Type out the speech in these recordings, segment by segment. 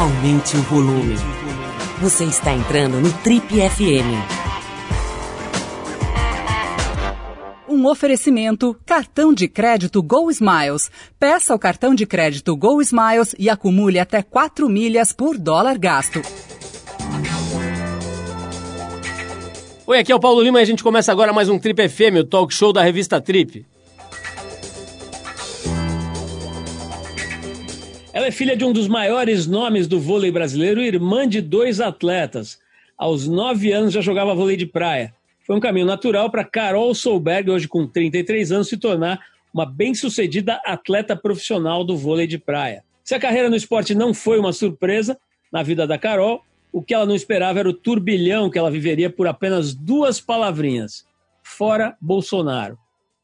aumente o volume. Você está entrando no Trip FM. Um oferecimento: cartão de crédito Go Smiles. Peça o cartão de crédito Go Smiles e acumule até 4 milhas por dólar gasto. Oi, aqui é o Paulo Lima e a gente começa agora mais um Trip FM, o talk show da revista Trip. Ela é filha de um dos maiores nomes do vôlei brasileiro, irmã de dois atletas. Aos nove anos já jogava vôlei de praia. Foi um caminho natural para Carol Solberg, hoje com 33 anos, se tornar uma bem-sucedida atleta profissional do vôlei de praia. Se a carreira no esporte não foi uma surpresa na vida da Carol, o que ela não esperava era o turbilhão que ela viveria por apenas duas palavrinhas: fora Bolsonaro.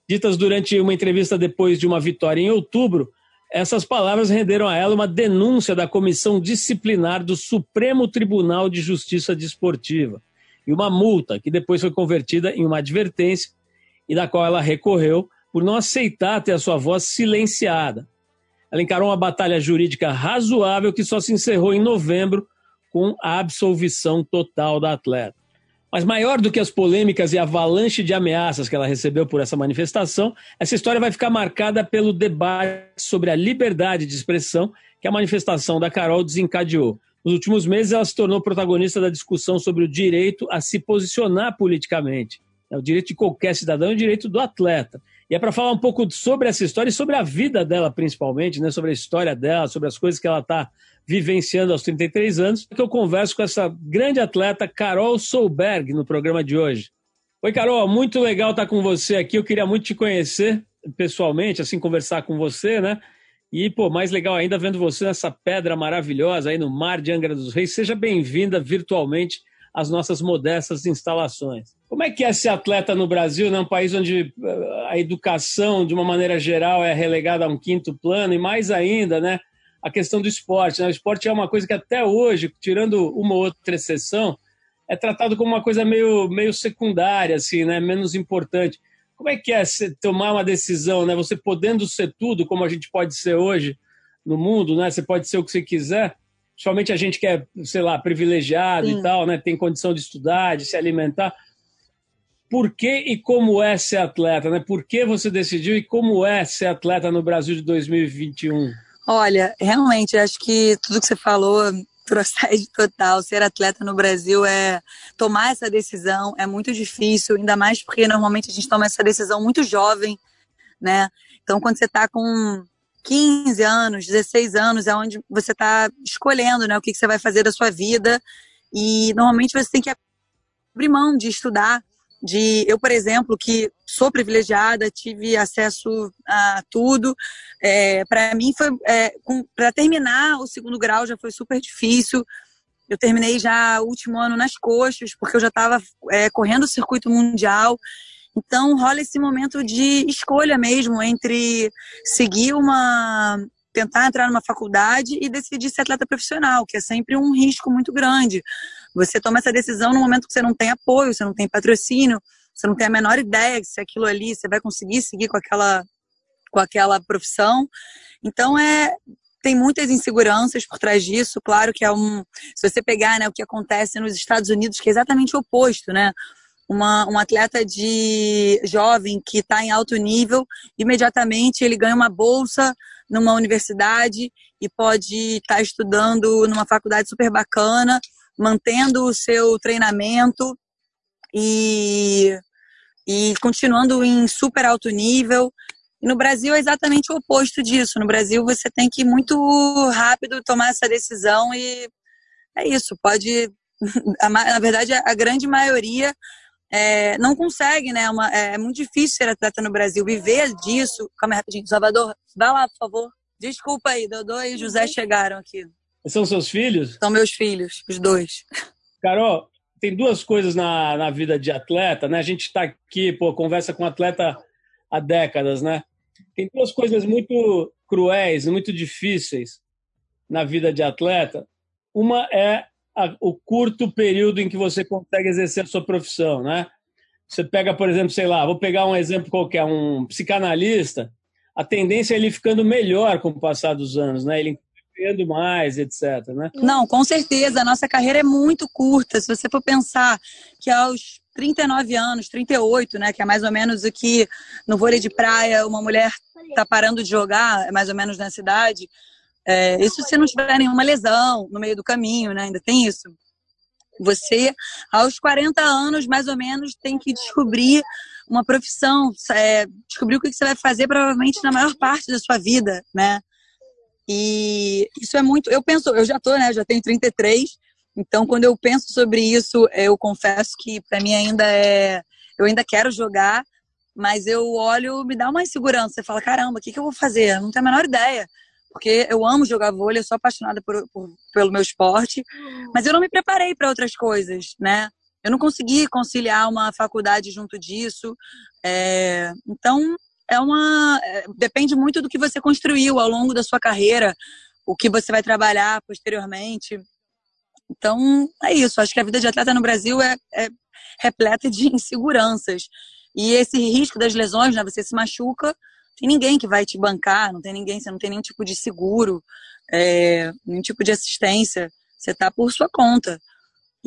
Ditas durante uma entrevista depois de uma vitória em outubro, essas palavras renderam a ela uma denúncia da Comissão Disciplinar do Supremo Tribunal de Justiça Desportiva e uma multa que depois foi convertida em uma advertência e da qual ela recorreu por não aceitar ter a sua voz silenciada. Ela encarou uma batalha jurídica razoável que só se encerrou em novembro com a absolvição total da atleta. Mas maior do que as polêmicas e a avalanche de ameaças que ela recebeu por essa manifestação, essa história vai ficar marcada pelo debate sobre a liberdade de expressão que a manifestação da Carol desencadeou. Nos últimos meses, ela se tornou protagonista da discussão sobre o direito a se posicionar politicamente. É o direito de qualquer cidadão e o direito do atleta. E é para falar um pouco sobre essa história e sobre a vida dela, principalmente, né? sobre a história dela, sobre as coisas que ela está vivenciando aos 33 anos, que eu converso com essa grande atleta Carol Solberg no programa de hoje. Oi, Carol, muito legal estar com você aqui. Eu queria muito te conhecer pessoalmente, assim, conversar com você, né? E, pô, mais legal ainda vendo você nessa pedra maravilhosa aí no mar de Angra dos Reis. Seja bem-vinda virtualmente às nossas modestas instalações. Como é que é ser atleta no Brasil, né? um país onde eh, a educação, de uma maneira geral, é relegada a um quinto plano, e mais ainda, né? a questão do esporte. Né? O esporte é uma coisa que até hoje, tirando uma ou outra exceção, é tratado como uma coisa meio, meio secundária, assim, né? menos importante. Como é que é tomar uma decisão, né? Você podendo ser tudo, como a gente pode ser hoje no mundo, né? Você pode ser o que você quiser. Principalmente a gente que é, sei lá, privilegiado Sim. e tal, né? Tem condição de estudar, de se alimentar. Por que e como é ser atleta, né? Por que você decidiu e como é ser atleta no Brasil de 2021? Olha, realmente, acho que tudo que você falou procede total. Ser atleta no Brasil é tomar essa decisão é muito difícil, ainda mais porque normalmente a gente toma essa decisão muito jovem, né? Então, quando você está com 15 anos, 16 anos, é onde você está escolhendo, né, o que, que você vai fazer da sua vida. E normalmente você tem que abrir mão de estudar, de eu, por exemplo, que sou privilegiada, tive acesso a tudo. É, para mim foi é, para terminar o segundo grau já foi super difícil. Eu terminei já o último ano nas coxas porque eu já estava é, correndo o circuito mundial. Então rola esse momento de escolha mesmo entre seguir uma tentar entrar numa faculdade e decidir ser atleta profissional, que é sempre um risco muito grande. Você toma essa decisão no momento que você não tem apoio, você não tem patrocínio, você não tem a menor ideia se aquilo ali você vai conseguir seguir com aquela com aquela profissão. Então é tem muitas inseguranças por trás disso. Claro que é um se você pegar né, o que acontece nos Estados Unidos, que é exatamente o oposto, né? Uma, um atleta de jovem que está em alto nível, imediatamente ele ganha uma bolsa numa universidade e pode estar tá estudando numa faculdade super bacana, mantendo o seu treinamento e, e continuando em super alto nível. E no Brasil é exatamente o oposto disso. No Brasil você tem que muito rápido tomar essa decisão e é isso. Pode, na verdade, a grande maioria é, não consegue, né? Uma, é, é, muito difícil ser atleta no Brasil, viver disso. Calma aí, rapidinho. Salvador, vai lá, por favor. Desculpa aí, Dodô e José chegaram aqui. São seus filhos? São meus filhos, os dois. Carol, tem duas coisas na, na vida de atleta, né? A gente está aqui, pô, conversa com atleta há décadas, né? Tem duas coisas muito cruéis, muito difíceis na vida de atleta. Uma é a, o curto período em que você consegue exercer a sua profissão, né? Você pega, por exemplo, sei lá, vou pegar um exemplo qualquer, um psicanalista, a tendência é ele ficando melhor com o passar dos anos, né? Ele ganhando mais, etc. Né? Não, com certeza. A nossa carreira é muito curta. Se você for pensar que aos 39 anos, 38, né, que é mais ou menos o que no vôlei de praia uma mulher está parando de jogar, é mais ou menos nessa idade. É, isso se não tiver nenhuma lesão no meio do caminho, né? Ainda tem isso. Você, aos 40 anos, mais ou menos, tem que descobrir uma profissão, é, descobrir o que você vai fazer provavelmente na maior parte da sua vida, né? E isso é muito. Eu penso, eu já tô, né? Já tenho 33. Então, quando eu penso sobre isso, eu confesso que para mim ainda é. Eu ainda quero jogar, mas eu olho, me dá uma insegurança. Você fala, caramba, o que, que eu vou fazer? Eu não tenho a menor ideia. Porque eu amo jogar vôlei, eu sou apaixonada por, por, pelo meu esporte, mas eu não me preparei para outras coisas, né? Eu não consegui conciliar uma faculdade junto disso. É, então, é uma. É, depende muito do que você construiu ao longo da sua carreira, o que você vai trabalhar posteriormente. Então, é isso. Acho que a vida de atleta no Brasil é, é repleta de inseguranças. E esse risco das lesões, né? Você se machuca, tem ninguém que vai te bancar, não tem ninguém, você não tem nenhum tipo de seguro, é, nenhum tipo de assistência. Você está por sua conta.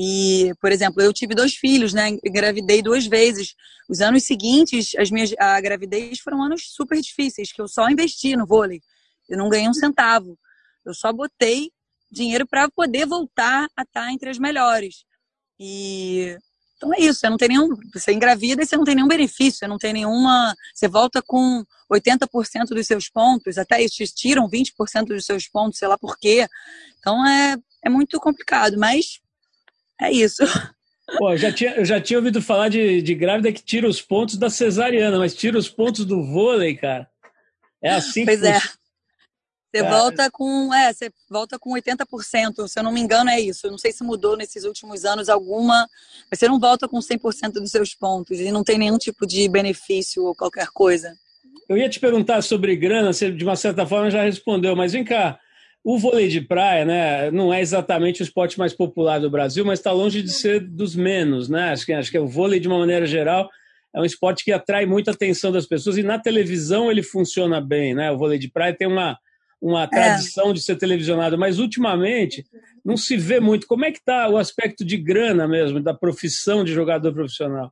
E, por exemplo, eu tive dois filhos, né? Engravidei duas vezes. Os anos seguintes, as minhas, a gravidez foram anos super difíceis, que eu só investi no vôlei. Eu não ganhei um centavo. Eu só botei dinheiro para poder voltar a estar tá entre as melhores. E então é isso, você não tem nenhum, você engravida e você não tem nenhum benefício, você não tem nenhuma, você volta com 80% dos seus pontos, até te tiram 20% dos seus pontos, sei lá por quê. Então é, é muito complicado, mas é isso. Pô, eu já tinha, eu já tinha ouvido falar de, de grávida que tira os pontos da cesariana, mas tira os pontos do vôlei, cara. É assim pois que Pois é. Você volta com, é, você volta com 80%, se eu não me engano é isso. Eu não sei se mudou nesses últimos anos alguma, mas você não volta com 100% dos seus pontos e não tem nenhum tipo de benefício ou qualquer coisa. Eu ia te perguntar sobre grana, você de uma certa forma já respondeu, mas vem cá, o vôlei de praia, né, não é exatamente o esporte mais popular do Brasil, mas está longe de ser dos menos, né? Acho que, acho que o vôlei, de uma maneira geral, é um esporte que atrai muita atenção das pessoas e na televisão ele funciona bem, né? O vôlei de praia tem uma, uma é. tradição é. de ser televisionado, mas ultimamente não se vê muito. Como é que está o aspecto de grana mesmo, da profissão de jogador profissional?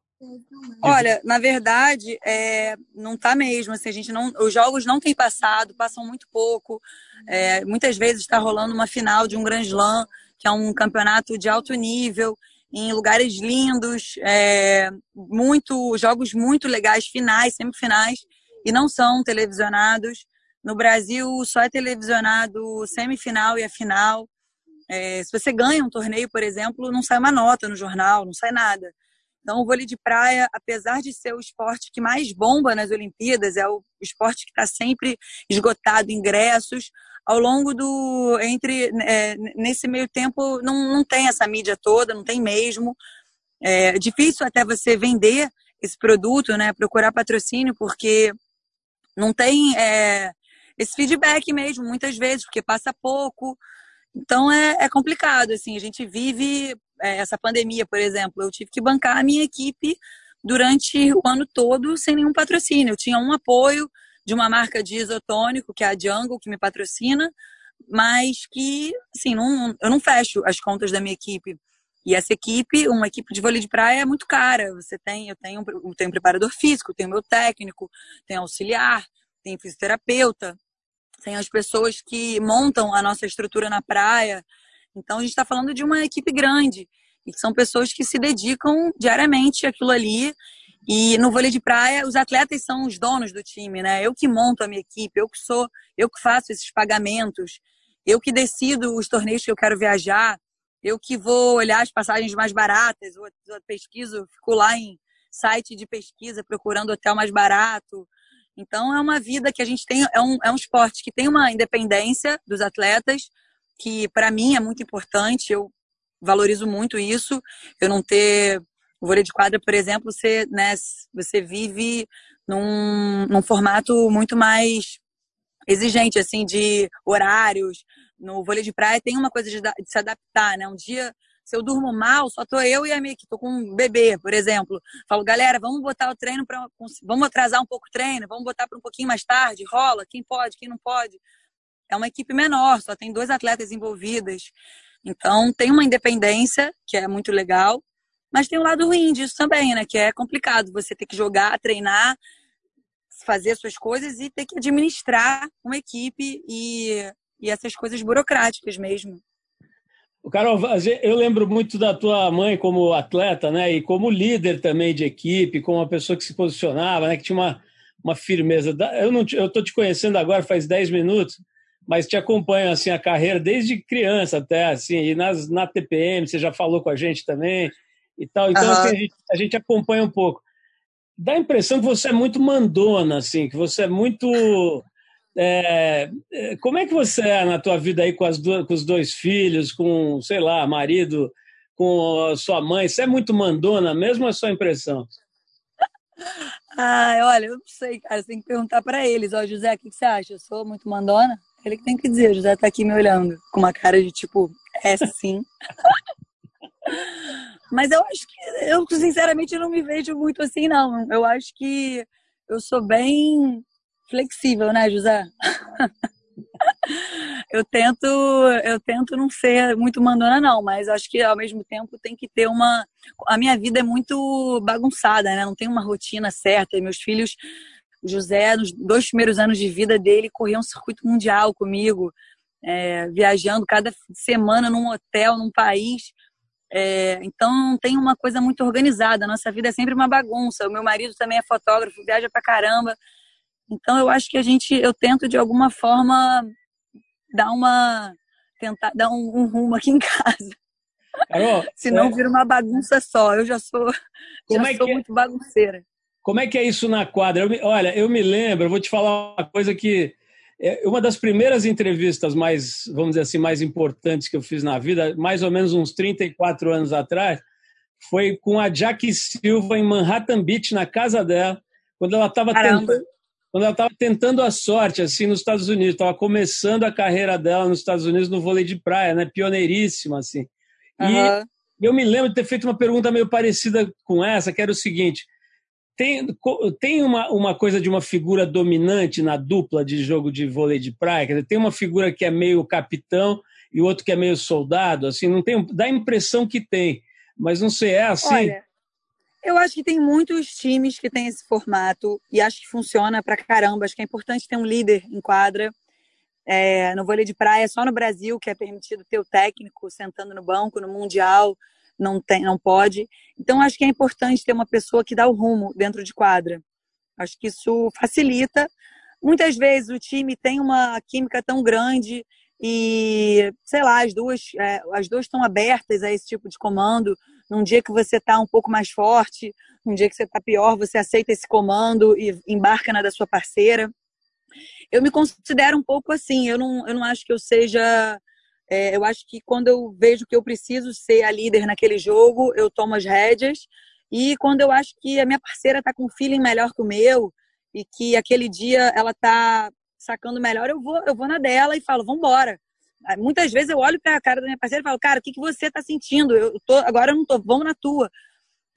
Olha, na verdade, é, não está mesmo. Assim, a gente não, os jogos não têm passado, passam muito pouco. É, muitas vezes está rolando uma final de um Grand Slam, que é um campeonato de alto nível, em lugares lindos, é, muito jogos muito legais, finais, semifinais, e não são televisionados. No Brasil, só é televisionado semifinal e a final. É, se você ganha um torneio, por exemplo, não sai uma nota no jornal, não sai nada. Então, o vôlei de praia, apesar de ser o esporte que mais bomba nas Olimpíadas, é o esporte que está sempre esgotado ingressos. Ao longo do. entre é, Nesse meio tempo, não, não tem essa mídia toda, não tem mesmo. É difícil até você vender esse produto, né? Procurar patrocínio, porque não tem é, esse feedback mesmo, muitas vezes, porque passa pouco. Então é, é complicado, assim, a gente vive essa pandemia, por exemplo, eu tive que bancar a minha equipe durante o ano todo sem nenhum patrocínio. Eu tinha um apoio de uma marca de isotônico, que é a Jungle, que me patrocina, mas que, assim, não, eu não fecho as contas da minha equipe. E essa equipe, uma equipe de vôlei de praia é muito cara. Você tem, eu tenho, eu tenho um preparador físico, tenho meu técnico, tenho auxiliar, tenho fisioterapeuta, tem as pessoas que montam a nossa estrutura na praia, então a gente está falando de uma equipe grande e são pessoas que se dedicam diariamente àquilo ali. E no vôlei de praia, os atletas são os donos do time, né? Eu que monto a minha equipe, eu que sou, eu que faço esses pagamentos, eu que decido os torneios que eu quero viajar, eu que vou olhar as passagens mais baratas, eu pesquiso, fico lá em site de pesquisa procurando hotel mais barato. Então é uma vida que a gente tem, é um, é um esporte que tem uma independência dos atletas, que para mim é muito importante, eu valorizo muito isso, eu não ter o vôlei de quadra, por exemplo, você, né, você vive num, num formato muito mais exigente, assim, de horários. No vôlei de praia tem uma coisa de, de se adaptar, né? Um dia, se eu durmo mal, só tô eu e a minha que tô com um bebê, por exemplo. Falo, galera, vamos botar o treino para vamos atrasar um pouco o treino, vamos botar para um pouquinho mais tarde, rola, quem pode, quem não pode. É uma equipe menor, só tem dois atletas envolvidas. Então, tem uma independência, que é muito legal, mas tem um lado ruim disso também, né? Que é complicado você ter que jogar, treinar, fazer suas coisas e ter que administrar uma equipe e, e essas coisas burocráticas mesmo. Carol, eu lembro muito da tua mãe como atleta, né? E como líder também de equipe, como uma pessoa que se posicionava, né? Que tinha uma, uma firmeza. Eu não, eu tô te conhecendo agora faz 10 minutos, mas te acompanho assim a carreira desde criança até assim e nas na TPM você já falou com a gente também e tal então uhum. assim, a, gente, a, gente, acompanha um pouco dá a impressão que você é muito mandona assim que você é muito é, é, como é que você é na tua vida aí com, as duas, com os dois filhos com sei lá marido com a sua mãe você é muito mandona mesmo ou é só impressão ah, olha, eu não sei, cara. Você tem que perguntar para eles. Ó, José, o que, que você acha? Eu sou muito mandona? Ele que tem que dizer, José tá aqui me olhando com uma cara de tipo, é sim. Mas eu acho que, eu sinceramente não me vejo muito assim, não. Eu acho que eu sou bem flexível, né, José? eu tento, eu tento não ser muito mandona, não, mas acho que ao mesmo tempo tem que ter uma. A minha vida é muito bagunçada, né? Não tem uma rotina certa. E meus filhos o José, nos dois primeiros anos de vida dele, corria um circuito mundial comigo, é, viajando cada semana num hotel, num país. É, então não tem uma coisa muito organizada. A nossa vida é sempre uma bagunça. O meu marido também é fotógrafo, viaja pra caramba. Então eu acho que a gente, eu tento de alguma forma dar uma, tentar dar um, um rumo aqui em casa. Carol, Senão é... vira uma bagunça só. Eu já sou, Como já é sou é? muito bagunceira. Como é que é isso na quadra? Eu me, olha, eu me lembro, vou te falar uma coisa que é uma das primeiras entrevistas mais, vamos dizer assim, mais importantes que eu fiz na vida, mais ou menos uns 34 anos atrás, foi com a Jackie Silva em Manhattan Beach, na casa dela, quando ela estava tentando, quando ela estava tentando a sorte assim nos Estados Unidos, estava começando a carreira dela nos Estados Unidos no vôlei de praia, né, pioneiríssima assim. E uhum. eu me lembro de ter feito uma pergunta meio parecida com essa, que era o seguinte: tem, tem uma, uma coisa de uma figura dominante na dupla de jogo de vôlei de praia? Dizer, tem uma figura que é meio capitão e o outro que é meio soldado? Assim, não tem, dá a impressão que tem, mas não sei, é assim? Olha, eu acho que tem muitos times que têm esse formato e acho que funciona pra caramba. Acho que é importante ter um líder em quadra. É, no vôlei de praia, só no Brasil que é permitido ter o técnico sentando no banco, no Mundial não tem, não pode. Então acho que é importante ter uma pessoa que dá o rumo dentro de quadra. Acho que isso facilita. Muitas vezes o time tem uma química tão grande e sei lá as duas é, as duas estão abertas a esse tipo de comando. Num dia que você está um pouco mais forte, num dia que você está pior, você aceita esse comando e embarca na da sua parceira. Eu me considero um pouco assim. Eu não, eu não acho que eu seja é, eu acho que quando eu vejo que eu preciso ser a líder naquele jogo, eu tomo as rédeas. E quando eu acho que a minha parceira está com um feeling melhor que o meu e que aquele dia ela está sacando melhor, eu vou, eu vou na dela e falo, vamos embora. Muitas vezes eu olho para a cara da minha parceira e falo, cara, o que, que você está sentindo? Eu tô, agora eu não tô, vamos na tua.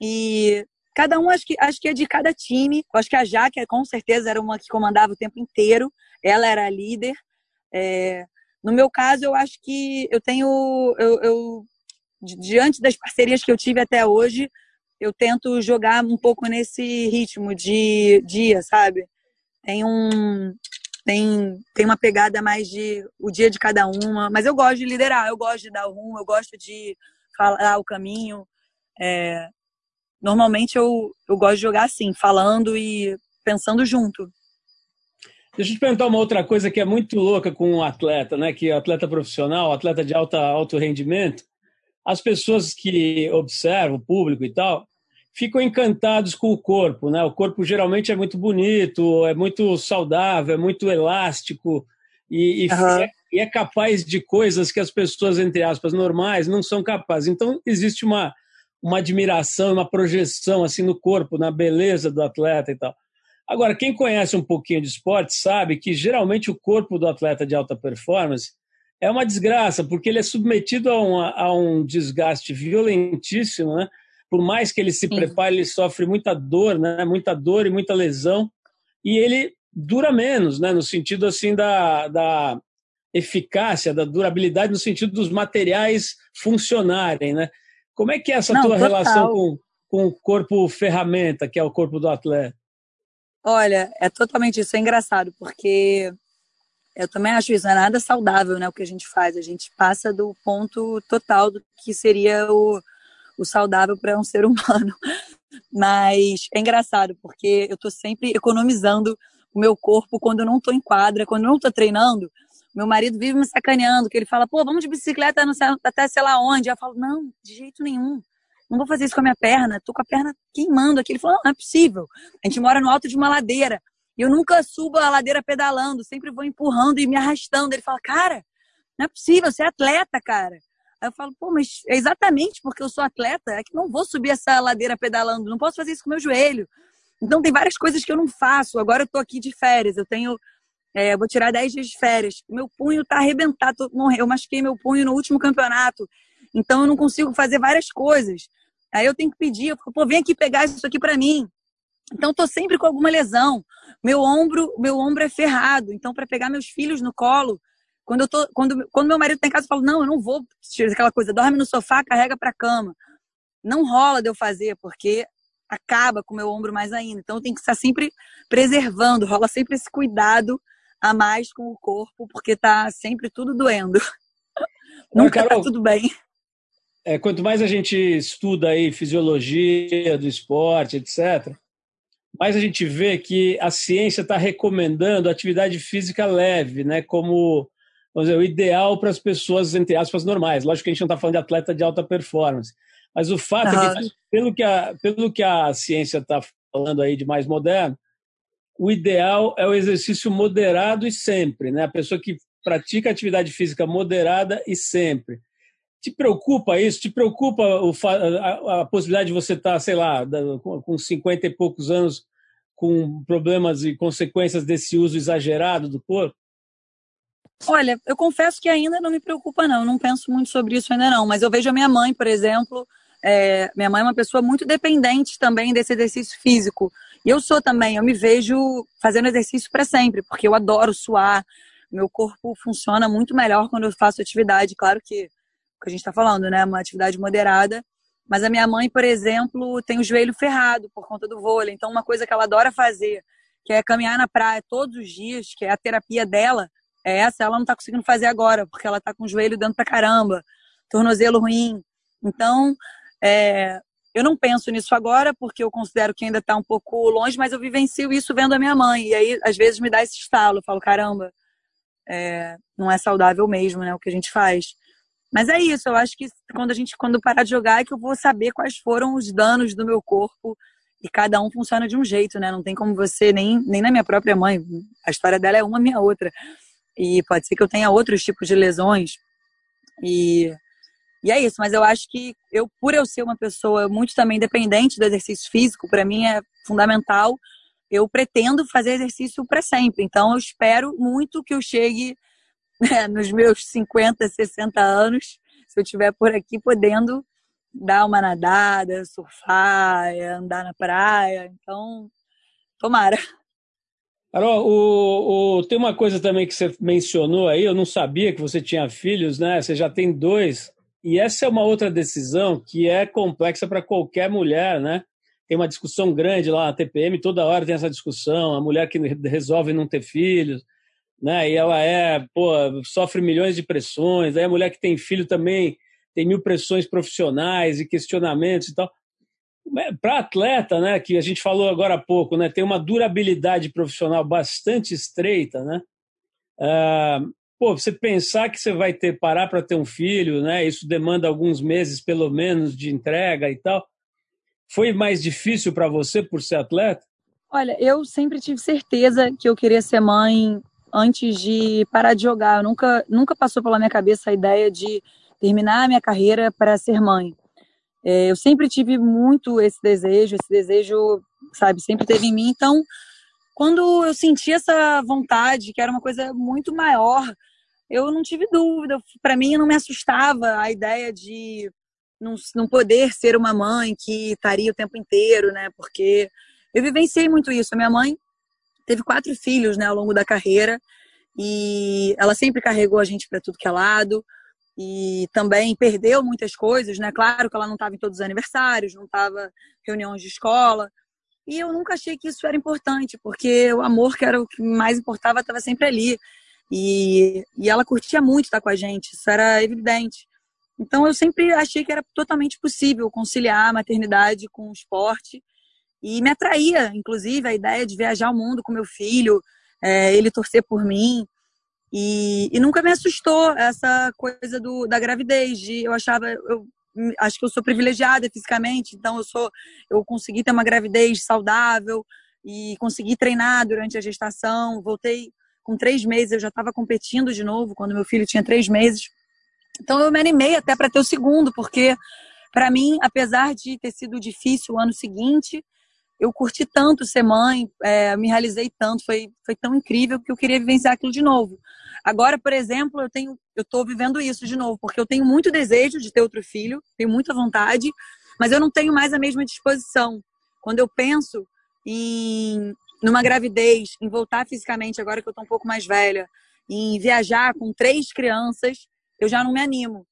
E cada um acho que, acho que é de cada time. Eu acho que a Jaque, com certeza, era uma que comandava o tempo inteiro. Ela era a líder. É, no meu caso, eu acho que eu tenho, eu, eu, diante das parcerias que eu tive até hoje, eu tento jogar um pouco nesse ritmo de dia, sabe? Tem um, tem, tem uma pegada mais de o dia de cada uma, mas eu gosto de liderar, eu gosto de dar o rumo, eu gosto de falar o caminho. É, normalmente eu, eu gosto de jogar assim, falando e pensando junto. Deixa eu te perguntar uma outra coisa que é muito louca com um atleta, né? Que é atleta profissional, atleta de alta, alto rendimento. As pessoas que observam, o público e tal, ficam encantados com o corpo, né? O corpo geralmente é muito bonito, é muito saudável, é muito elástico e, e, uhum. é, e é capaz de coisas que as pessoas, entre aspas, normais não são capazes. Então, existe uma, uma admiração, uma projeção assim no corpo, na beleza do atleta e tal. Agora, quem conhece um pouquinho de esporte sabe que geralmente o corpo do atleta de alta performance é uma desgraça, porque ele é submetido a, uma, a um desgaste violentíssimo, né? Por mais que ele se prepare, ele sofre muita dor, né? Muita dor e muita lesão. E ele dura menos, né? No sentido assim da, da eficácia, da durabilidade no sentido dos materiais funcionarem, né? Como é que é essa Não, tua total. relação com, com o corpo ferramenta, que é o corpo do atleta? Olha, é totalmente isso. É engraçado, porque eu também acho isso, não é nada saudável, né? O que a gente faz. A gente passa do ponto total do que seria o, o saudável para um ser humano. Mas é engraçado, porque eu estou sempre economizando o meu corpo quando eu não estou em quadra, quando eu não estou treinando. Meu marido vive me sacaneando, que ele fala, pô, vamos de bicicleta até sei lá onde. Eu falo, não, de jeito nenhum. Não vou fazer isso com a minha perna, tô com a perna queimando aqui. Ele falou, não, não é possível. A gente mora no alto de uma ladeira. E eu nunca subo a ladeira pedalando, sempre vou empurrando e me arrastando. Ele fala, cara, não é possível, você é atleta, cara. Aí eu falo, pô, mas é exatamente porque eu sou atleta, é que não vou subir essa ladeira pedalando, não posso fazer isso com meu joelho. Então tem várias coisas que eu não faço. Agora eu tô aqui de férias, eu tenho. É, vou tirar 10 dias de férias. Meu punho tá arrebentado. Eu machuquei meu punho no último campeonato. Então eu não consigo fazer várias coisas. Aí eu tenho que pedir, eu falo, pô, vem aqui pegar isso aqui para mim. Então tô sempre com alguma lesão. Meu ombro, meu ombro é ferrado. Então para pegar meus filhos no colo, quando eu tô, quando, quando meu marido tá em casa, eu falo: "Não, eu não vou aquela coisa, dorme no sofá, carrega para cama". Não rola de eu fazer, porque acaba com o meu ombro mais ainda. Então eu tenho que estar sempre preservando, rola sempre esse cuidado a mais com o corpo, porque tá sempre tudo doendo. Não, Nunca tá Carol, tá tudo bem. É, quanto mais a gente estuda aí fisiologia do esporte, etc., mais a gente vê que a ciência está recomendando atividade física leve, né, como vamos dizer, o ideal para as pessoas, entre aspas, normais. Lógico que a gente não está falando de atleta de alta performance. Mas o fato uhum. é que, pelo que a, pelo que a ciência está falando aí de mais moderno, o ideal é o exercício moderado e sempre, né? A pessoa que pratica atividade física moderada e sempre. Te preocupa isso? Te preocupa o, a, a, possibilidade de você estar, tá, sei lá, com 50 e poucos anos com problemas e consequências desse uso exagerado do corpo? Olha, eu confesso que ainda não me preocupa, não. Eu não penso muito sobre isso ainda não. Mas eu vejo a minha mãe, por exemplo. É, minha mãe é uma pessoa muito dependente também desse exercício físico. E eu sou também. Eu me vejo fazendo exercício para sempre, porque eu adoro suar. Meu corpo funciona muito melhor quando eu faço atividade. Claro que que a gente está falando, né? Uma atividade moderada. Mas a minha mãe, por exemplo, tem o joelho ferrado por conta do vôlei. Então, uma coisa que ela adora fazer, que é caminhar na praia todos os dias, que é a terapia dela, é essa. Ela não está conseguindo fazer agora, porque ela está com o joelho dando pra caramba, tornozelo ruim. Então, é, eu não penso nisso agora, porque eu considero que ainda está um pouco longe, mas eu vivencio isso vendo a minha mãe. E aí, às vezes, me dá esse estalo. Eu falo, caramba, é, não é saudável mesmo, né? O que a gente faz. Mas é isso, eu acho que quando a gente quando parar de jogar é que eu vou saber quais foram os danos do meu corpo e cada um funciona de um jeito, né? Não tem como você nem nem na minha própria mãe, a história dela é uma minha outra. E pode ser que eu tenha outros tipos de lesões. E e é isso, mas eu acho que eu por eu ser uma pessoa muito também dependente do exercício físico, para mim é fundamental. Eu pretendo fazer exercício para sempre. Então eu espero muito que eu chegue né, nos meus 50, 60 anos, se eu estiver por aqui podendo dar uma nadada, surfar, andar na praia. Então, tomara. Carol, o, o, tem uma coisa também que você mencionou aí, eu não sabia que você tinha filhos, né? Você já tem dois. E essa é uma outra decisão que é complexa para qualquer mulher, né? Tem uma discussão grande lá na TPM, toda hora tem essa discussão, a mulher que resolve não ter filhos, né? E ela é, pô, sofre milhões de pressões. Aí a mulher que tem filho também tem mil pressões profissionais e questionamentos e tal. Para atleta, né, que a gente falou agora há pouco, né, tem uma durabilidade profissional bastante estreita, né? Ah, pô, você pensar que você vai ter parar para ter um filho, né? Isso demanda alguns meses, pelo menos, de entrega e tal. Foi mais difícil para você por ser atleta? Olha, eu sempre tive certeza que eu queria ser mãe antes de parar de jogar. Eu nunca, nunca passou pela minha cabeça a ideia de terminar a minha carreira para ser mãe. É, eu sempre tive muito esse desejo, esse desejo, sabe, sempre teve em mim. Então, quando eu senti essa vontade, que era uma coisa muito maior, eu não tive dúvida. Para mim, não me assustava a ideia de não, não poder ser uma mãe que estaria o tempo inteiro, né? Porque eu vivenciei muito isso. A minha mãe teve quatro filhos né, ao longo da carreira. e ela sempre carregou a gente para tudo que é lado e também perdeu muitas coisas, né? Claro que ela não estava em todos os aniversários, não estava reuniões de escola. E eu nunca achei que isso era importante, porque o amor, que era o que mais importava, estava sempre ali. E, e ela curtia muito estar com a gente, isso era evidente. Então eu sempre achei que era totalmente possível conciliar a maternidade com o esporte. E me atraía, inclusive, a ideia de viajar o mundo com meu filho, é, ele torcer por mim. E, e, nunca me assustou essa coisa do, da gravidez. De, eu achava, eu acho que eu sou privilegiada fisicamente, então eu sou, eu consegui ter uma gravidez saudável e consegui treinar durante a gestação. Voltei com três meses, eu já estava competindo de novo quando meu filho tinha três meses. Então eu me animei até para ter o segundo, porque para mim, apesar de ter sido difícil o ano seguinte, eu curti tanto ser mãe, é, me realizei tanto, foi, foi tão incrível que eu queria vivenciar aquilo de novo. Agora, por exemplo, eu tenho, eu estou vivendo isso de novo, porque eu tenho muito desejo de ter outro filho, tenho muita vontade, mas eu não tenho mais a mesma disposição. Quando eu penso em numa gravidez, em voltar fisicamente agora que eu estou um pouco mais velha, em viajar com três crianças, eu já não me animo.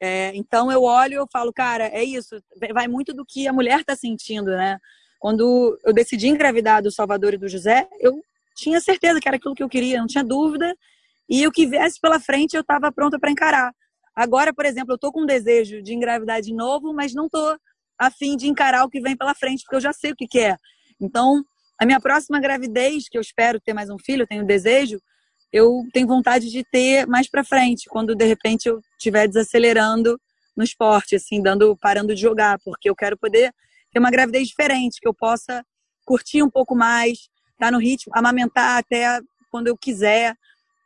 É, então eu olho e eu falo, cara, é isso. Vai muito do que a mulher está sentindo, né? Quando eu decidi engravidar do Salvador e do José, eu tinha certeza que era aquilo que eu queria, não tinha dúvida. E o que viesse pela frente, eu estava pronta para encarar. Agora, por exemplo, eu estou com um desejo de engravidar de novo, mas não estou a fim de encarar o que vem pela frente, porque eu já sei o que, que é. Então, a minha próxima gravidez, que eu espero ter mais um filho, eu tenho desejo, eu tenho vontade de ter mais para frente, quando de repente eu estiver desacelerando no esporte, assim, dando, parando de jogar, porque eu quero poder ter uma gravidez diferente, que eu possa curtir um pouco mais, estar tá no ritmo, amamentar até quando eu quiser.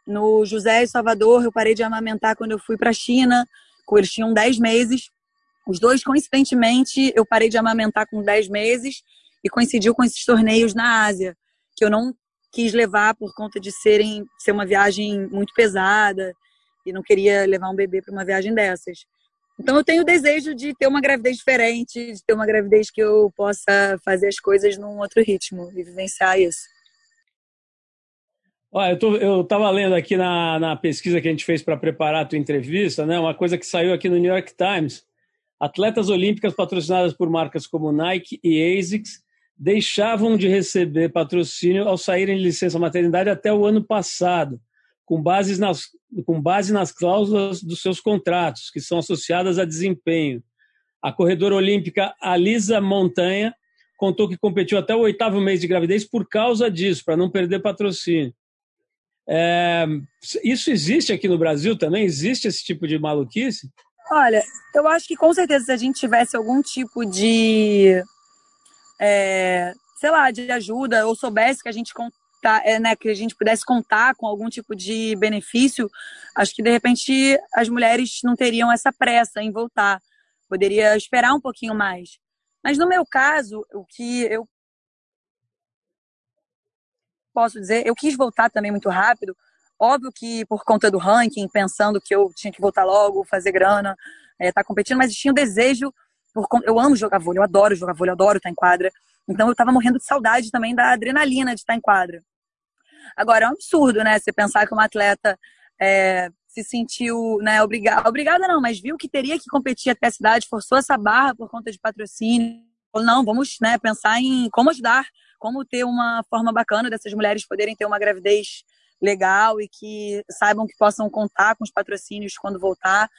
No José e Salvador, eu parei de amamentar quando eu fui para a China, eles tinham 10 meses. Os dois, coincidentemente, eu parei de amamentar com 10 meses e coincidiu com esses torneios na Ásia, que eu não quis levar por conta de serem ser uma viagem muito pesada e não queria levar um bebê para uma viagem dessas. Então eu tenho o desejo de ter uma gravidez diferente, de ter uma gravidez que eu possa fazer as coisas num outro ritmo e vivenciar isso. Olha, eu, tô, eu tava lendo aqui na, na pesquisa que a gente fez para preparar a tua entrevista, né? Uma coisa que saiu aqui no New York Times. Atletas olímpicas patrocinadas por marcas como Nike e ASICS deixavam de receber patrocínio ao saírem de licença maternidade até o ano passado com, bases nas, com base nas cláusulas dos seus contratos, que são associadas a desempenho. A corredora olímpica Alisa Montanha contou que competiu até o oitavo mês de gravidez por causa disso, para não perder patrocínio. É, isso existe aqui no Brasil também? Existe esse tipo de maluquice? Olha, eu acho que com certeza se a gente tivesse algum tipo de, é, sei lá, de ajuda, ou soubesse que a gente tá, é, né, que a gente pudesse contar com algum tipo de benefício, acho que de repente as mulheres não teriam essa pressa em voltar. Poderia esperar um pouquinho mais. Mas no meu caso, o que eu posso dizer, eu quis voltar também muito rápido. Óbvio que por conta do ranking, pensando que eu tinha que voltar logo, fazer grana, estar é, tá competindo, mas tinha o desejo, por, eu amo jogar vôlei, eu adoro jogar vôlei, eu adoro estar em quadra. Então eu estava morrendo de saudade também da adrenalina de estar em quadra. Agora, é um absurdo, né? Você pensar que uma atleta é, se sentiu né, obrigada, obrigada não, mas viu que teria que competir até a cidade, forçou essa barra por conta de patrocínio. Não, vamos né, pensar em como ajudar, como ter uma forma bacana dessas mulheres poderem ter uma gravidez legal e que saibam que possam contar com os patrocínios quando voltar.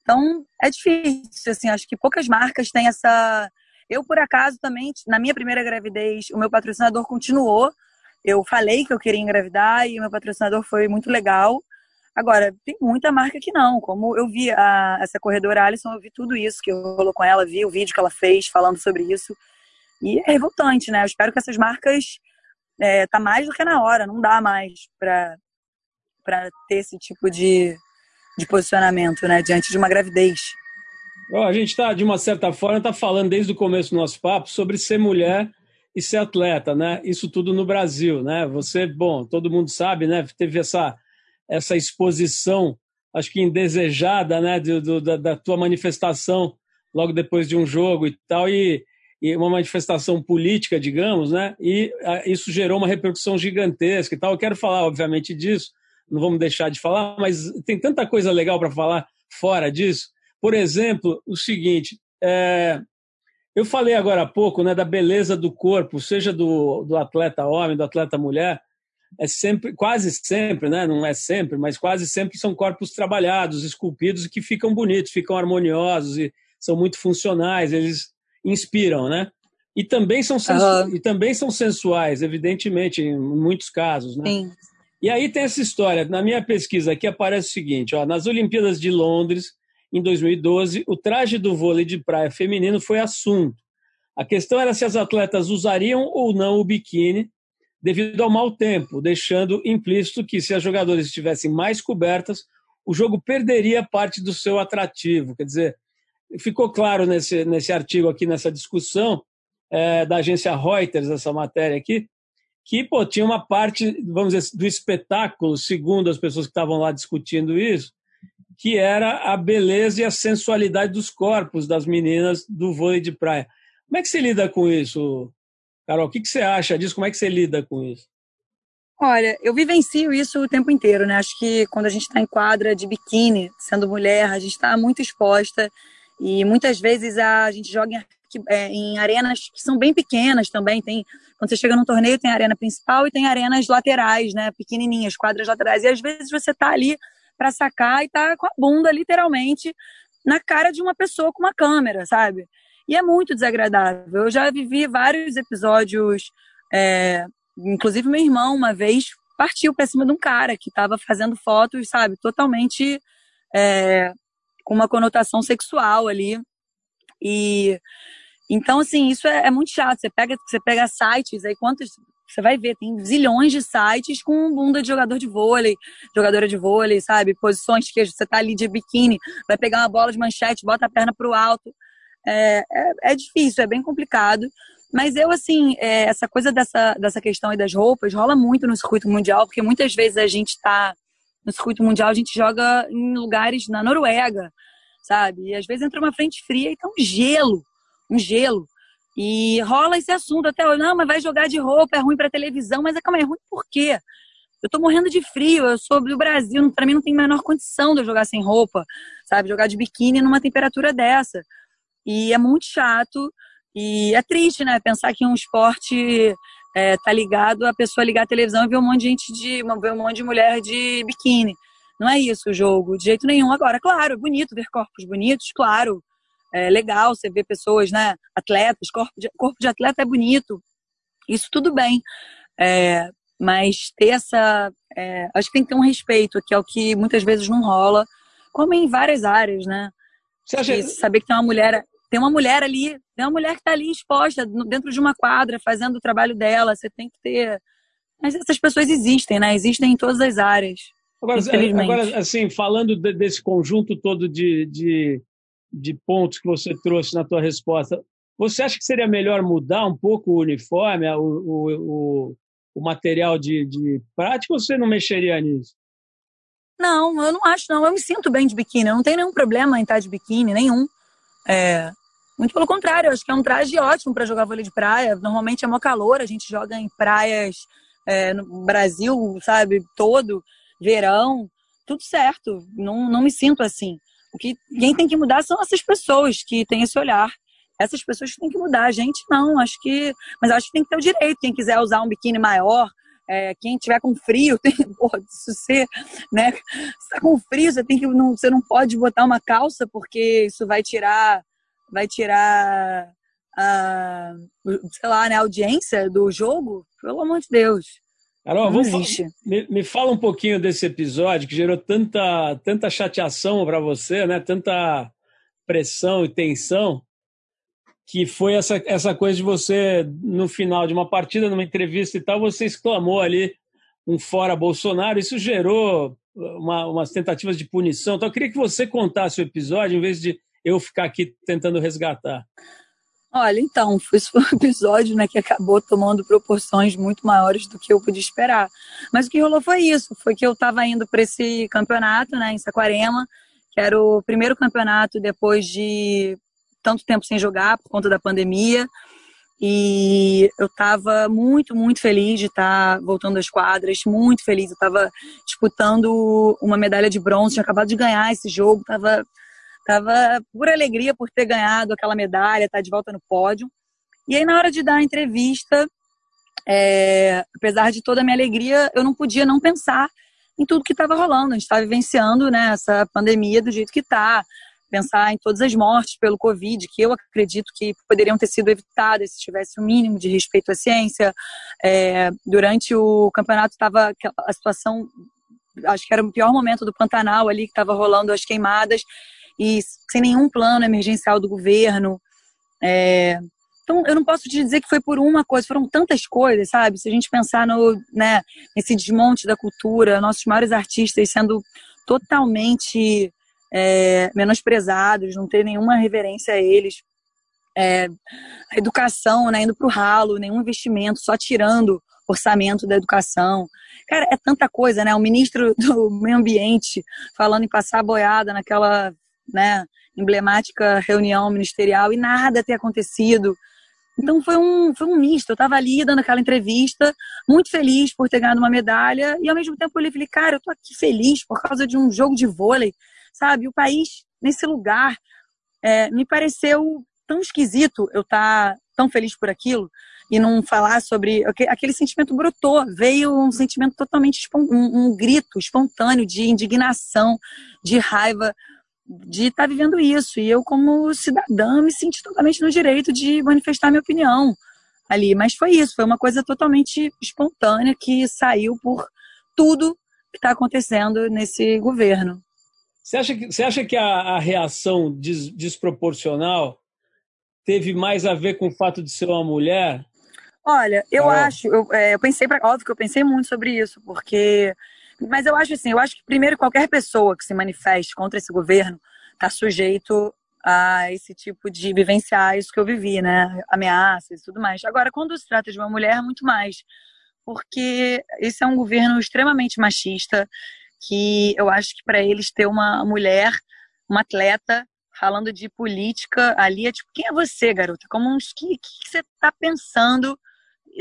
Então, é difícil, assim, acho que poucas marcas têm essa eu, por acaso, também, na minha primeira gravidez, o meu patrocinador continuou. Eu falei que eu queria engravidar e o meu patrocinador foi muito legal. Agora, tem muita marca que não. Como eu vi a, essa corredora Alison, eu vi tudo isso que rolou com ela, vi o vídeo que ela fez falando sobre isso. E é revoltante, né? Eu espero que essas marcas é, tá mais do que na hora, não dá mais para ter esse tipo de, de posicionamento, né, diante de uma gravidez. A gente está, de uma certa forma, tá falando desde o começo do nosso papo sobre ser mulher e ser atleta, né? Isso tudo no Brasil, né? Você, bom, todo mundo sabe, né? Teve essa, essa exposição, acho que indesejada, né? Do, do da, da, tua manifestação logo depois de um jogo e tal, e, e uma manifestação política, digamos, né? E a, isso gerou uma repercussão gigantesca e tal. Eu quero falar, obviamente, disso, não vamos deixar de falar, mas tem tanta coisa legal para falar fora disso. Por exemplo, o seguinte, é, eu falei agora há pouco né, da beleza do corpo, seja do, do atleta homem, do atleta mulher, é sempre, quase sempre, né, não é sempre, mas quase sempre são corpos trabalhados, esculpidos e que ficam bonitos, ficam harmoniosos e são muito funcionais, eles inspiram, né? E também são, sensu... uhum. e também são sensuais, evidentemente, em muitos casos, né? Sim. E aí tem essa história. Na minha pesquisa aqui aparece o seguinte: ó, nas Olimpíadas de Londres, em 2012, o traje do vôlei de praia feminino foi assunto. A questão era se as atletas usariam ou não o biquíni devido ao mau tempo, deixando implícito que se as jogadoras estivessem mais cobertas, o jogo perderia parte do seu atrativo. Quer dizer, ficou claro nesse, nesse artigo aqui, nessa discussão é, da agência Reuters, essa matéria aqui, que pô, tinha uma parte, vamos dizer, do espetáculo, segundo as pessoas que estavam lá discutindo isso, que era a beleza e a sensualidade dos corpos das meninas do vôlei de praia. Como é que você lida com isso, Carol? O que, você acha disso? Como é que você lida com isso? Olha, eu vivencio isso o tempo inteiro, né? Acho que quando a gente está em quadra de biquíni, sendo mulher, a gente está muito exposta e muitas vezes a gente joga em, é, em, arenas que são bem pequenas também. Tem, quando você chega num torneio, tem a arena principal e tem arenas laterais, né? Pequenininhas, quadras laterais. E às vezes você está ali para sacar e tá com a bunda literalmente na cara de uma pessoa com uma câmera, sabe? E é muito desagradável. Eu já vivi vários episódios, é, inclusive meu irmão uma vez partiu para cima de um cara que estava fazendo fotos, sabe, totalmente é, com uma conotação sexual ali. E então, assim, isso é, é, muito chato. Você pega, você pega sites, aí quantos. Você vai ver, tem zilhões de sites com bunda de jogador de vôlei, jogadora de vôlei, sabe? Posições que você tá ali de biquíni, vai pegar uma bola de manchete, bota a perna pro alto. É, é, é difícil, é bem complicado. Mas eu, assim, é, essa coisa dessa, dessa questão aí das roupas rola muito no circuito mundial, porque muitas vezes a gente tá no circuito mundial, a gente joga em lugares na Noruega, sabe? E às vezes entra uma frente fria e tá um gelo um gelo. E rola esse assunto até hoje. Não, mas vai jogar de roupa, é ruim para televisão. Mas é, calma, é ruim por quê? Eu tô morrendo de frio, eu sou do Brasil, para mim não tem a menor condição de eu jogar sem roupa, sabe? Jogar de biquíni numa temperatura dessa. E é muito chato e é triste, né? Pensar que um esporte é, tá ligado a pessoa ligar a televisão e ver um monte de gente de. ver um monte de mulher de biquíni. Não é isso o jogo, de jeito nenhum. Agora, claro, bonito ver corpos bonitos, claro é legal você ver pessoas, né, atletas, corpo de, corpo de atleta é bonito, isso tudo bem, é, mas ter essa, é, acho que tem que ter um respeito, que é o que muitas vezes não rola, como em várias áreas, né? Você acha... saber que tem uma mulher, tem uma mulher ali, tem uma mulher que está ali exposta dentro de uma quadra, fazendo o trabalho dela, você tem que ter, mas essas pessoas existem, né? Existem em todas as áreas. Agora, agora assim, falando desse conjunto todo de, de de pontos que você trouxe na tua resposta, você acha que seria melhor mudar um pouco o uniforme, o, o, o, o material de, de prática, ou você não mexeria nisso? Não, eu não acho, não. Eu me sinto bem de biquíni. Eu não tenho nenhum problema em estar de biquíni, nenhum. É, muito pelo contrário, eu acho que é um traje ótimo para jogar vôlei de praia. Normalmente é mó calor, a gente joga em praias é, no Brasil, sabe, todo, verão, tudo certo. Não, não me sinto assim. O que quem tem que mudar são essas pessoas que têm esse olhar. Essas pessoas têm que mudar. A gente não, acho que. Mas acho que tem que ter o direito. Quem quiser usar um biquíni maior, é, quem tiver com frio, tem, porra, se você, né, tá com frio, você tem que não, você não pode botar uma calça porque isso vai tirar vai tirar a, sei lá, né, a audiência do jogo, pelo amor de Deus. Carol, vamos me, me, fala um pouquinho desse episódio que gerou tanta, tanta chateação para você, né? Tanta pressão e tensão, que foi essa, essa coisa de você, no final de uma partida, numa entrevista e tal, você exclamou ali um fora Bolsonaro. Isso gerou uma, umas tentativas de punição. Então, eu queria que você contasse o episódio, em vez de eu ficar aqui tentando resgatar. Olha, então, foi um episódio né, que acabou tomando proporções muito maiores do que eu podia esperar. Mas o que rolou foi isso, foi que eu estava indo para esse campeonato né, em Saquarema, que era o primeiro campeonato depois de tanto tempo sem jogar por conta da pandemia. E eu estava muito, muito feliz de estar tá voltando às quadras, muito feliz. Eu estava disputando uma medalha de bronze, tinha acabado de ganhar esse jogo, estava tava por alegria por ter ganhado aquela medalha, estar tá de volta no pódio. E aí, na hora de dar a entrevista, é, apesar de toda a minha alegria, eu não podia não pensar em tudo que estava rolando. A gente está vivenciando né, essa pandemia do jeito que está pensar em todas as mortes pelo Covid, que eu acredito que poderiam ter sido evitadas se tivesse o um mínimo de respeito à ciência. É, durante o campeonato estava a situação, acho que era o pior momento do Pantanal ali, que estava rolando as queimadas, e sem nenhum plano emergencial do governo. É, então, eu não posso te dizer que foi por uma coisa, foram tantas coisas, sabe? Se a gente pensar no, né, nesse desmonte da cultura, nossos maiores artistas sendo totalmente é, menosprezados, não ter nenhuma reverência a eles. É, a educação né, indo para o ralo, nenhum investimento, só tirando orçamento da educação. Cara, é tanta coisa, né? O ministro do Meio Ambiente falando em passar boiada naquela né, emblemática reunião ministerial e nada ter acontecido. Então foi um, foi um misto. Eu estava ali dando aquela entrevista, muito feliz por ter ganhado uma medalha, e ao mesmo tempo eu falei, cara, eu tô aqui feliz por causa de um jogo de vôlei sabe? O país nesse lugar é, me pareceu tão esquisito eu estar tá tão feliz por aquilo e não falar sobre aquele sentimento brotou veio um sentimento totalmente um, um grito espontâneo de indignação de raiva de estar tá vivendo isso e eu como cidadã me senti totalmente no direito de manifestar minha opinião ali mas foi isso foi uma coisa totalmente espontânea que saiu por tudo que está acontecendo nesse governo você acha que, você acha que a, a reação des, desproporcional teve mais a ver com o fato de ser uma mulher? Olha, eu ah. acho, eu, é, eu pensei, pra, óbvio que eu pensei muito sobre isso, porque. Mas eu acho assim, eu acho que primeiro qualquer pessoa que se manifeste contra esse governo está sujeito a esse tipo de vivenciar isso que eu vivi, né? Ameaças e tudo mais. Agora, quando se trata de uma mulher, muito mais. Porque esse é um governo extremamente machista que eu acho que para eles ter uma mulher, uma atleta falando de política ali é tipo, quem é você, garota? Como uns que, que você está pensando,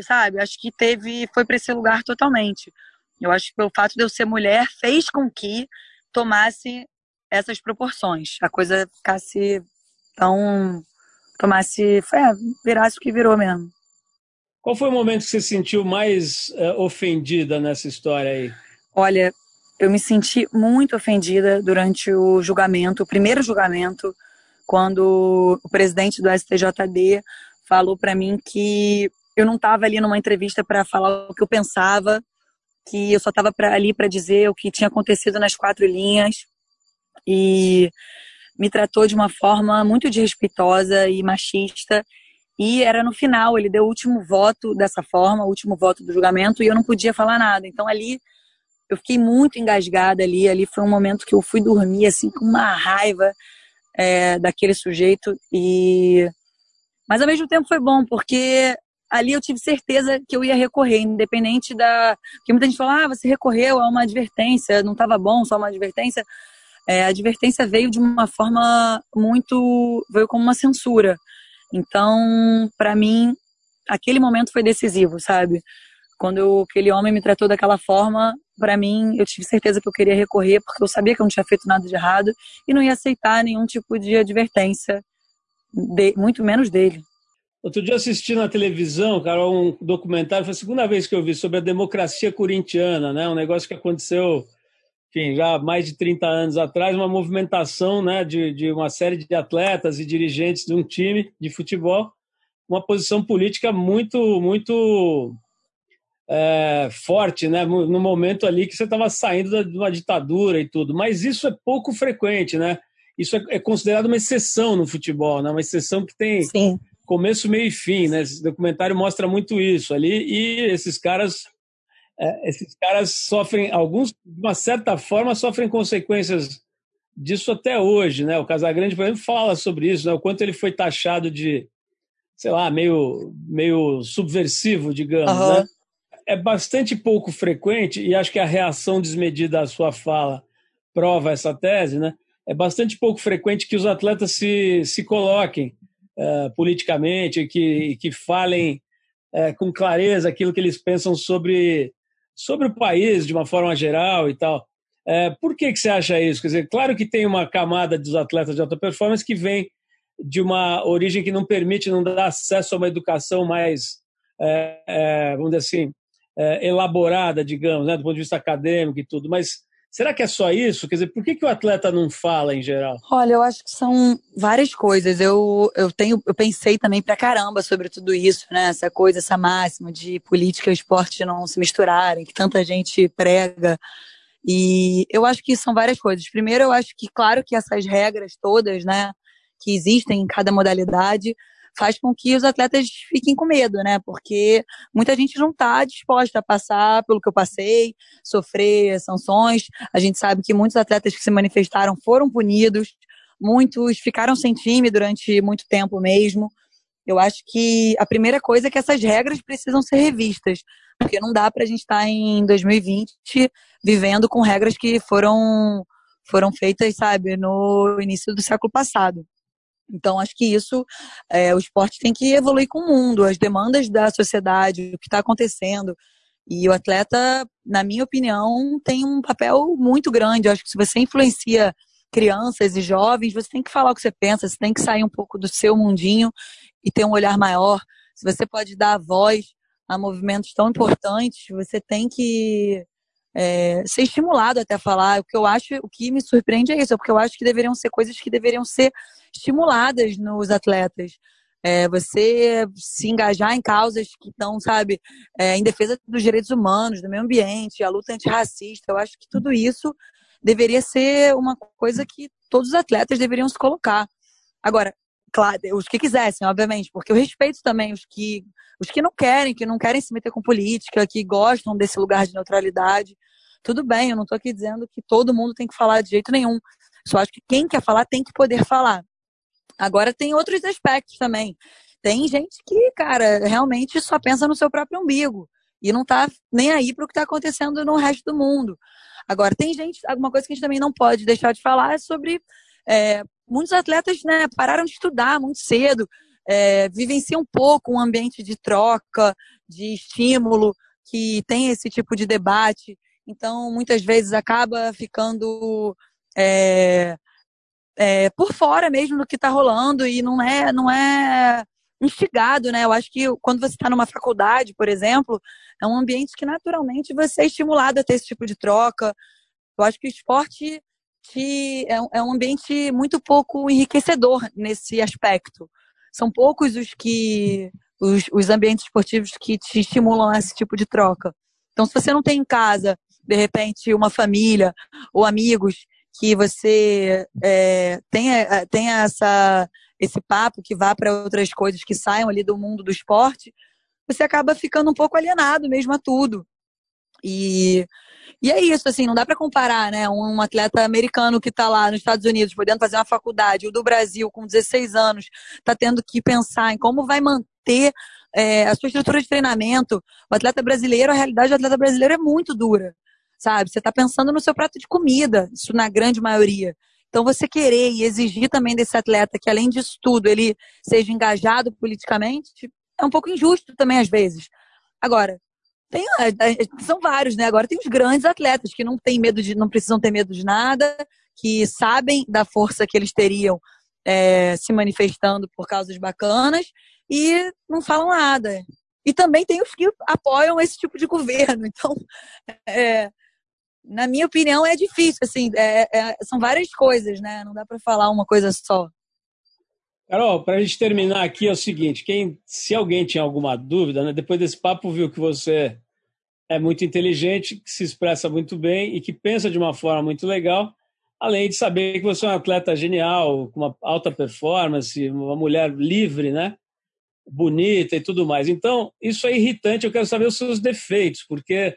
sabe? Acho que teve, foi para esse lugar totalmente. Eu acho que pelo fato de eu ser mulher fez com que tomasse essas proporções, a coisa ficasse tão tomasse, foi, é, virasse o que virou mesmo. Qual foi o momento que você sentiu mais uh, ofendida nessa história aí? Olha, eu me senti muito ofendida durante o julgamento, o primeiro julgamento, quando o presidente do STJD falou para mim que eu não estava ali numa entrevista para falar o que eu pensava, que eu só estava ali para dizer o que tinha acontecido nas quatro linhas e me tratou de uma forma muito desrespeitosa e machista. E era no final, ele deu o último voto dessa forma, o último voto do julgamento, e eu não podia falar nada. Então ali eu fiquei muito engasgada ali. Ali foi um momento que eu fui dormir assim com uma raiva é, daquele sujeito e mas ao mesmo tempo foi bom porque ali eu tive certeza que eu ia recorrer, independente da porque muita gente fala, ah, você recorreu a uma advertência, não estava bom, só uma advertência. É, a advertência veio de uma forma muito veio como uma censura. Então, para mim, aquele momento foi decisivo, sabe? Quando eu, aquele homem me tratou daquela forma, para mim, eu tive certeza que eu queria recorrer, porque eu sabia que eu não tinha feito nada de errado e não ia aceitar nenhum tipo de advertência, de, muito menos dele. Outro dia assisti na televisão, cara, um documentário, foi a segunda vez que eu vi, sobre a democracia corintiana, né? Um negócio que aconteceu, enfim, já há mais de 30 anos atrás, uma movimentação né, de, de uma série de atletas e dirigentes de um time de futebol, uma posição política muito, muito é, forte, né? No momento ali que você estava saindo de uma ditadura e tudo. Mas isso é pouco frequente, né? Isso é, é considerado uma exceção no futebol, né? Uma exceção que tem Sim. Começo, meio e fim, né? Esse documentário mostra muito isso ali e esses caras, é, esses caras sofrem alguns, de uma certa forma, sofrem consequências disso até hoje, né? O Casagrande, por exemplo, fala sobre isso, né? O quanto ele foi taxado de, sei lá, meio, meio subversivo, digamos, uhum. né? é bastante pouco frequente, e acho que a reação desmedida à sua fala prova essa tese, né? É bastante pouco frequente que os atletas se, se coloquem uh, politicamente, que, que falem uh, com clareza aquilo que eles pensam sobre, sobre o país de uma forma geral e tal. Uh, por que, que você acha isso? Quer dizer, claro que tem uma camada dos atletas de alta performance que vem de uma origem que não permite, não dá acesso a uma educação mais, vamos dizer assim, elaborada, digamos, né, do ponto de vista acadêmico e tudo, mas Será que é só isso? Quer dizer, por que, que o atleta não fala em geral? Olha, eu acho que são várias coisas. Eu, eu tenho, eu pensei também pra caramba sobre tudo isso, né? Essa coisa, essa máxima de política e esporte não se misturarem, que tanta gente prega. E eu acho que são várias coisas. Primeiro, eu acho que, claro, que essas regras todas, né, que existem em cada modalidade, faz com que os atletas fiquem com medo, né? Porque muita gente não está disposta a passar pelo que eu passei, sofrer sanções. A gente sabe que muitos atletas que se manifestaram foram punidos, muitos ficaram sem time durante muito tempo mesmo. Eu acho que a primeira coisa é que essas regras precisam ser revistas, porque não dá para a gente estar tá em 2020 vivendo com regras que foram foram feitas, sabe, no início do século passado. Então, acho que isso, é, o esporte tem que evoluir com o mundo, as demandas da sociedade, o que está acontecendo. E o atleta, na minha opinião, tem um papel muito grande. Eu acho que se você influencia crianças e jovens, você tem que falar o que você pensa, você tem que sair um pouco do seu mundinho e ter um olhar maior. Se você pode dar voz a movimentos tão importantes, você tem que é, ser estimulado até a falar. O que eu acho, o que me surpreende é isso, porque eu acho que deveriam ser coisas que deveriam ser estimuladas nos atletas. É, você se engajar em causas que estão, sabe, é, em defesa dos direitos humanos, do meio ambiente, a luta antirracista. Eu acho que tudo isso deveria ser uma coisa que todos os atletas deveriam se colocar. Agora, claro, os que quisessem, obviamente, porque eu respeito também os que os que não querem, que não querem se meter com política, que gostam desse lugar de neutralidade. Tudo bem, eu não estou aqui dizendo que todo mundo tem que falar de jeito nenhum. Só acho que quem quer falar tem que poder falar. Agora tem outros aspectos também. Tem gente que, cara, realmente só pensa no seu próprio umbigo e não tá nem aí para o que está acontecendo no resto do mundo. Agora, tem gente, alguma coisa que a gente também não pode deixar de falar é sobre é, muitos atletas né, pararam de estudar muito cedo, é, vivenciam um pouco um ambiente de troca, de estímulo, que tem esse tipo de debate. Então, muitas vezes acaba ficando é, é, por fora mesmo do que está rolando e não é, não é instigado, né? Eu acho que quando você está numa faculdade, por exemplo, é um ambiente que naturalmente você é estimulado a ter esse tipo de troca. Eu acho que o esporte é, é um ambiente muito pouco enriquecedor nesse aspecto. São poucos os que os, os ambientes esportivos que te estimulam a esse tipo de troca. Então, se você não tem em casa, de repente, uma família ou amigos que você é, tenha, é, tenha essa, esse papo que vá para outras coisas que saiam ali do mundo do esporte, você acaba ficando um pouco alienado mesmo a tudo. E, e é isso, assim, não dá para comparar, né? Um, atleta americano que está lá nos Estados Unidos podendo fazer uma faculdade, o do Brasil com 16 anos está tendo que pensar em como vai manter é, a sua estrutura de treinamento. O atleta brasileiro, a realidade do atleta brasileiro é muito dura, sabe? Você está pensando no seu prato de comida, isso na grande maioria. Então, você querer e exigir também desse atleta que, além disso tudo, ele seja engajado politicamente, é um pouco injusto também às vezes. Agora, tem, são vários, né? Agora tem os grandes atletas que não têm medo de, não precisam ter medo de nada, que sabem da força que eles teriam é, se manifestando por causas bacanas e não falam nada. E também tem os que apoiam esse tipo de governo. Então, é, na minha opinião, é difícil. Assim, é, é são várias coisas, né? Não dá para falar uma coisa só. Carol, para a gente terminar aqui é o seguinte: quem, se alguém tinha alguma dúvida, né, depois desse papo viu que você é muito inteligente, que se expressa muito bem e que pensa de uma forma muito legal, além de saber que você é um atleta genial, com uma alta performance, uma mulher livre, né? bonita e tudo mais. Então, isso é irritante, eu quero saber os seus defeitos, porque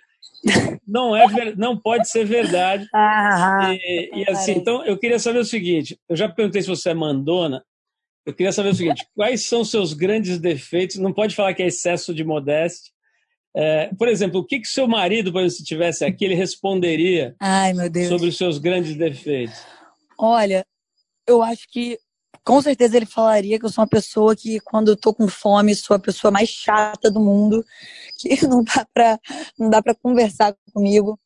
não é não pode ser verdade. Ah, e, e assim, então eu queria saber o seguinte, eu já perguntei se você é mandona, eu queria saber o seguinte: quais são seus grandes defeitos? Não pode falar que é excesso de modéstia. É, por exemplo, o que que seu marido, se estivesse aqui, ele responderia Ai, sobre os seus grandes defeitos? Olha, eu acho que com certeza ele falaria que eu sou uma pessoa que, quando eu tô com fome, sou a pessoa mais chata do mundo, que não dá pra, não dá pra conversar comigo.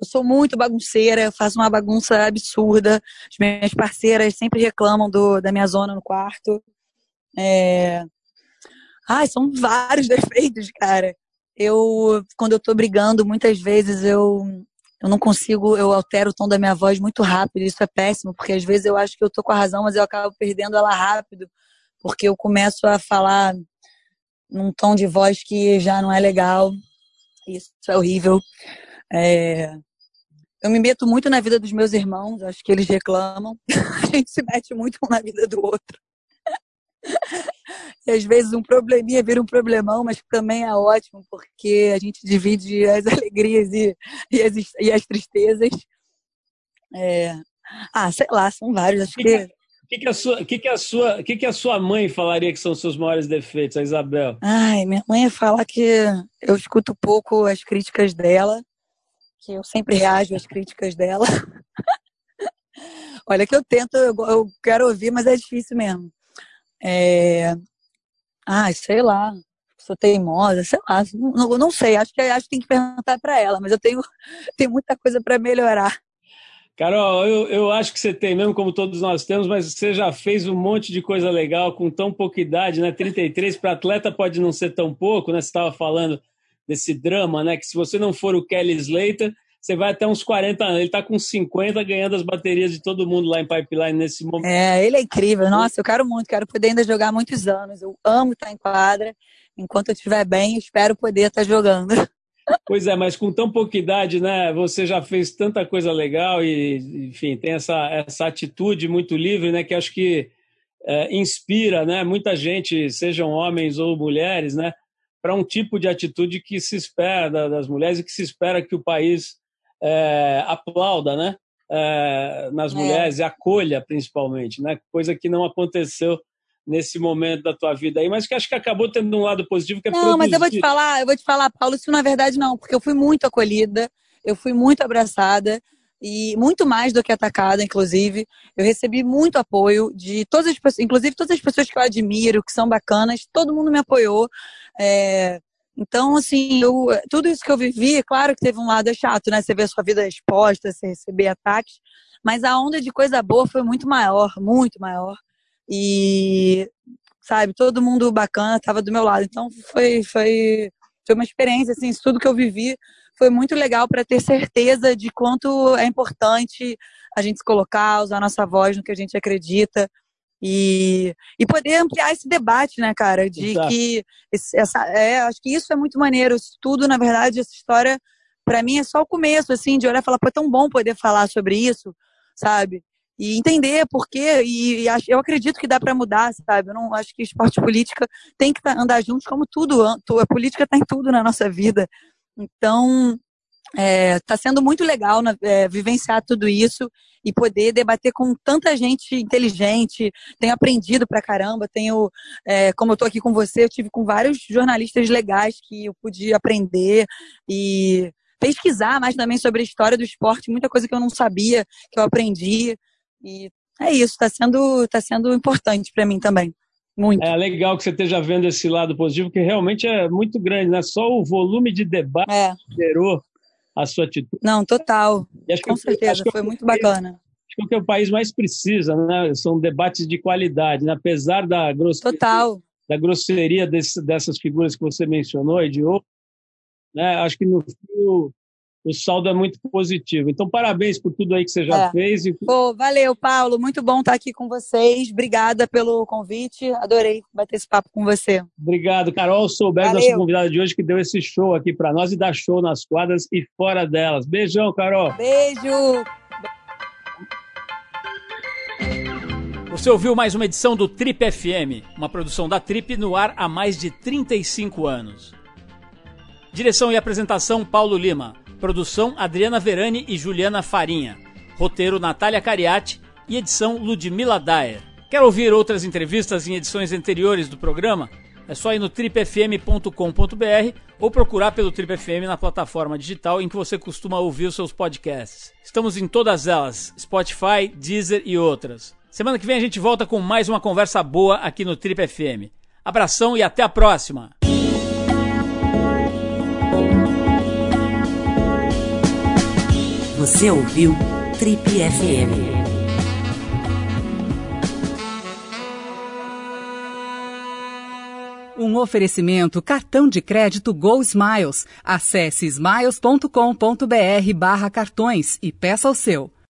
Eu sou muito bagunceira, eu faço uma bagunça absurda. As minhas parceiras sempre reclamam do, da minha zona no quarto. É... Ai, são vários defeitos, cara. Eu, quando eu tô brigando, muitas vezes eu, eu não consigo, eu altero o tom da minha voz muito rápido. Isso é péssimo, porque às vezes eu acho que eu tô com a razão, mas eu acabo perdendo ela rápido, porque eu começo a falar num tom de voz que já não é legal. Isso é horrível. É... Eu me meto muito na vida dos meus irmãos, acho que eles reclamam. a gente se mete muito um na vida do outro. e às vezes um probleminha vira um problemão, mas também é ótimo, porque a gente divide as alegrias e, e, as, e as tristezas. É... Ah, sei lá, são vários. Acho que. O que, que, a sua, que, que, a sua, que, que a sua mãe falaria que são os seus maiores defeitos, a Isabel? Ai, minha mãe fala que eu escuto pouco as críticas dela, que eu sempre reajo às críticas dela. Olha que eu tento, eu, quero ouvir, mas é difícil mesmo. É... Ah, sei lá, sou teimosa, sei lá, não, não sei, acho que, acho que tem que perguntar para ela, mas eu tenho, tenho muita coisa para melhorar. Carol, eu, eu acho que você tem mesmo, como todos nós temos, mas você já fez um monte de coisa legal com tão pouca idade, né? 33 para atleta pode não ser tão pouco, né? Você estava falando desse drama, né? Que se você não for o Kelly Slater, você vai até uns 40 anos. Ele está com 50 ganhando as baterias de todo mundo lá em Pipeline nesse momento. É, ele é incrível. Nossa, eu quero muito, quero poder ainda jogar muitos anos. Eu amo estar em quadra. Enquanto eu estiver bem, espero poder estar jogando. Pois é, mas com tão pouca idade, né? Você já fez tanta coisa legal e, enfim, tem essa, essa atitude muito livre, né? Que acho que é, inspira, né? Muita gente, sejam homens ou mulheres, né? Para um tipo de atitude que se espera das mulheres e que se espera que o país é, aplauda, né? É, nas é. mulheres e acolha principalmente, né? Coisa que não aconteceu nesse momento da tua vida aí, mas que acho que acabou tendo um lado positivo que é Não, produzir. mas eu vou te falar, eu vou te falar, Paulo, isso na verdade não, porque eu fui muito acolhida, eu fui muito abraçada e muito mais do que atacada, inclusive. Eu recebi muito apoio de todas as pessoas, inclusive todas as pessoas que eu admiro, que são bacanas, todo mundo me apoiou. É, então, assim, eu, tudo isso que eu vivi, claro que teve um lado chato, né? Você a sua vida exposta, você receber ataques, mas a onda de coisa boa foi muito maior, muito maior. E, sabe, todo mundo bacana estava do meu lado. Então, foi, foi, foi uma experiência, assim, tudo que eu vivi foi muito legal para ter certeza de quanto é importante a gente se colocar, usar nossa voz no que a gente acredita. E, e poder ampliar esse debate, né, cara? De Exato. que esse, essa, é, acho que isso é muito maneiro. Isso tudo, na verdade, essa história, para mim, é só o começo, assim, de olhar e falar, pô, é tão bom poder falar sobre isso, sabe? E entender por quê. E, e eu acredito que dá para mudar, sabe? Eu não acho que esporte e política tem que tá, andar juntos, como tudo. A política está em tudo na nossa vida. Então, está é, tá sendo muito legal é, vivenciar tudo isso e poder debater com tanta gente inteligente. Tenho aprendido pra caramba, tenho, é, como eu estou aqui com você, eu tive com vários jornalistas legais que eu pude aprender e pesquisar mais também sobre a história do esporte, muita coisa que eu não sabia, que eu aprendi. E é isso, está sendo, tá sendo importante para mim também. Muito. É legal que você esteja vendo esse lado positivo, que realmente é muito grande, né? Só o volume de debate é. gerou a sua atitude. Não, total. Com certeza, foi muito bacana. Acho que é o que o país mais precisa, né? São debates de qualidade, né? apesar da grosseria, total. Da grosseria desse, dessas figuras que você mencionou e de outros, né? Acho que no fim o saldo é muito positivo. Então, parabéns por tudo aí que você já é. fez. E... Pô, valeu, Paulo. Muito bom estar aqui com vocês. Obrigada pelo convite. Adorei bater esse papo com você. Obrigado, Carol Souber, nossa convidada de hoje, que deu esse show aqui para nós e dá show nas quadras e fora delas. Beijão, Carol. Beijo. Você ouviu mais uma edição do Trip FM, uma produção da Trip no ar há mais de 35 anos. Direção e apresentação Paulo Lima. Produção Adriana Verani e Juliana Farinha. Roteiro Natália Cariati e edição Ludmila Daer. Quer ouvir outras entrevistas em edições anteriores do programa? É só ir no tripfm.com.br ou procurar pelo Trip FM na plataforma digital em que você costuma ouvir os seus podcasts. Estamos em todas elas: Spotify, Deezer e outras. Semana que vem a gente volta com mais uma conversa boa aqui no Trip FM. Abração e até a próxima! Você ouviu Trip FM. Um oferecimento cartão de crédito Go Smiles. Acesse smiles.com.br barra cartões e peça o seu.